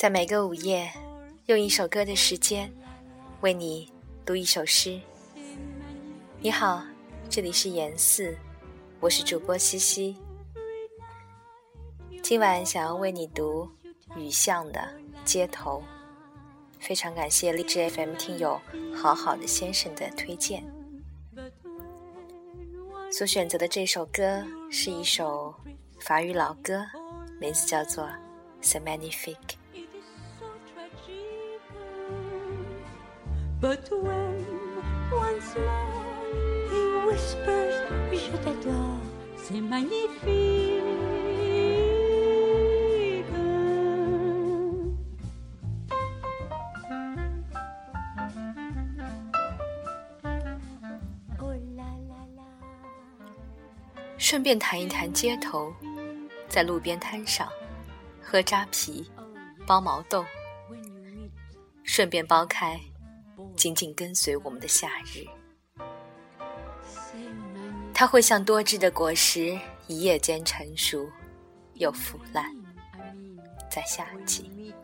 在每个午夜，用一首歌的时间，为你读一首诗。你好，这里是言四，我是主播西西。今晚想要为你读雨巷的《街头》，非常感谢荔枝 FM 听友好好的先生的推荐。所选择的这首歌是一首法语老歌，名字叫做《C'est Magnifique》。But when once more he whispers, Je t'adore, c'est magnifique. 顺便谈一谈街头，在路边摊上喝扎啤、剥毛豆，顺便剥开。紧紧跟随我们的夏日，它会像多汁的果实，一夜间成熟又腐烂。在夏季，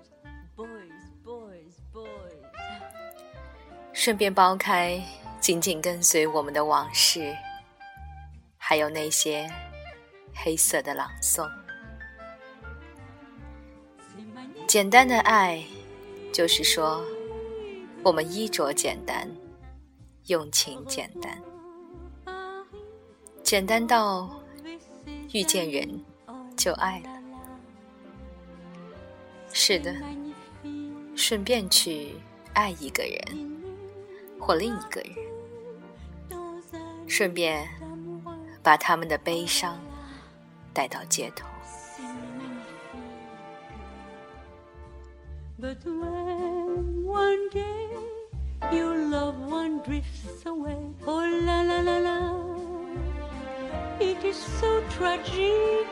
顺便剥开，紧紧跟随我们的往事，还有那些黑色的朗诵。简单的爱，就是说。我们衣着简单，用情简单，简单到遇见人就爱了。是的，顺便去爱一个人或另一个人，顺便把他们的悲伤带到街头。your it is so tragic.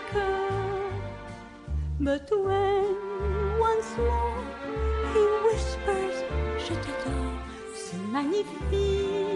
But when once more he whispers, Je t'adore, c'est magnifique.